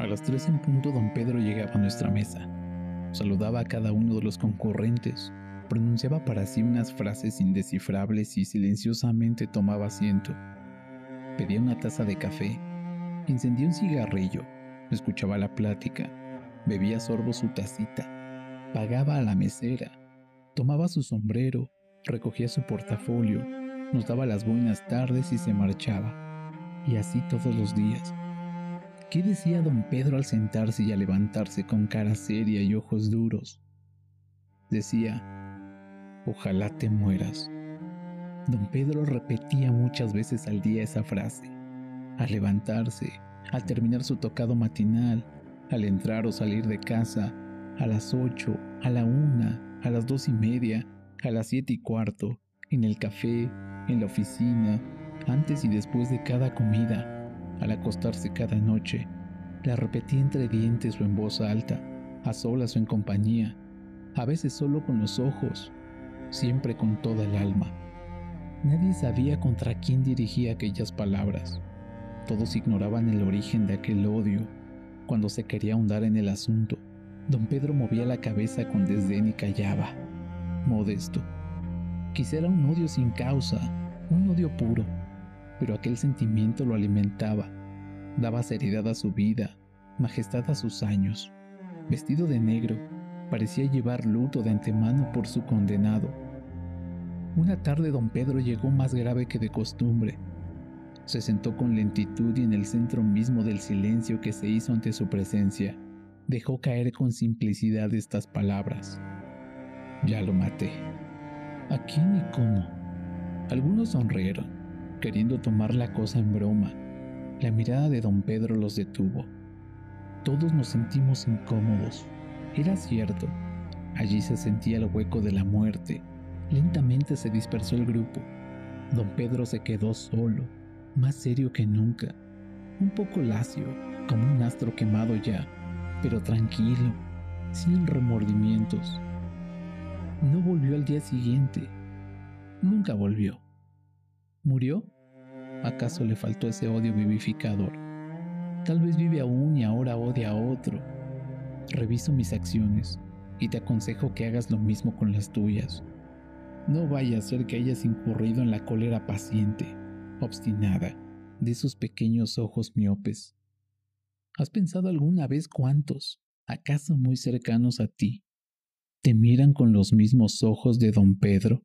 A las tres en punto don Pedro llegaba a nuestra mesa. Saludaba a cada uno de los concurrentes, pronunciaba para sí unas frases indescifrables y silenciosamente tomaba asiento. Pedía una taza de café, encendía un cigarrillo, escuchaba la plática, bebía sorbo su tacita, pagaba a la mesera, tomaba su sombrero, recogía su portafolio, nos daba las buenas tardes y se marchaba. Y así todos los días. ¿Qué decía don Pedro al sentarse y a levantarse con cara seria y ojos duros? Decía, ojalá te mueras. Don Pedro repetía muchas veces al día esa frase. Al levantarse, al terminar su tocado matinal, al entrar o salir de casa, a las ocho, a la una, a las dos y media, a las siete y cuarto, en el café, en la oficina, antes y después de cada comida, al acostarse cada noche. La repetía entre dientes o en voz alta, a solas o en compañía, a veces solo con los ojos, siempre con toda el alma. Nadie sabía contra quién dirigía aquellas palabras. Todos ignoraban el origen de aquel odio. Cuando se quería ahondar en el asunto, don Pedro movía la cabeza con desdén y callaba. Modesto. Quisiera un odio sin causa, un odio puro, pero aquel sentimiento lo alimentaba, daba seriedad a su vida, majestad a sus años. Vestido de negro, parecía llevar luto de antemano por su condenado. Una tarde don Pedro llegó más grave que de costumbre. Se sentó con lentitud y en el centro mismo del silencio que se hizo ante su presencia, dejó caer con simplicidad estas palabras. Ya lo maté. ¿A quién y cómo? Algunos sonrieron, queriendo tomar la cosa en broma. La mirada de don Pedro los detuvo. Todos nos sentimos incómodos. Era cierto. Allí se sentía el hueco de la muerte. Lentamente se dispersó el grupo. Don Pedro se quedó solo, más serio que nunca, un poco lacio, como un astro quemado ya, pero tranquilo, sin remordimientos. No volvió al día siguiente. Nunca volvió. ¿Murió? ¿Acaso le faltó ese odio vivificador? Tal vez vive aún y ahora odia a otro. Reviso mis acciones y te aconsejo que hagas lo mismo con las tuyas. No vaya a ser que hayas incurrido en la cólera paciente, obstinada, de esos pequeños ojos miopes. ¿Has pensado alguna vez cuántos, acaso muy cercanos a ti, te miran con los mismos ojos de don Pedro?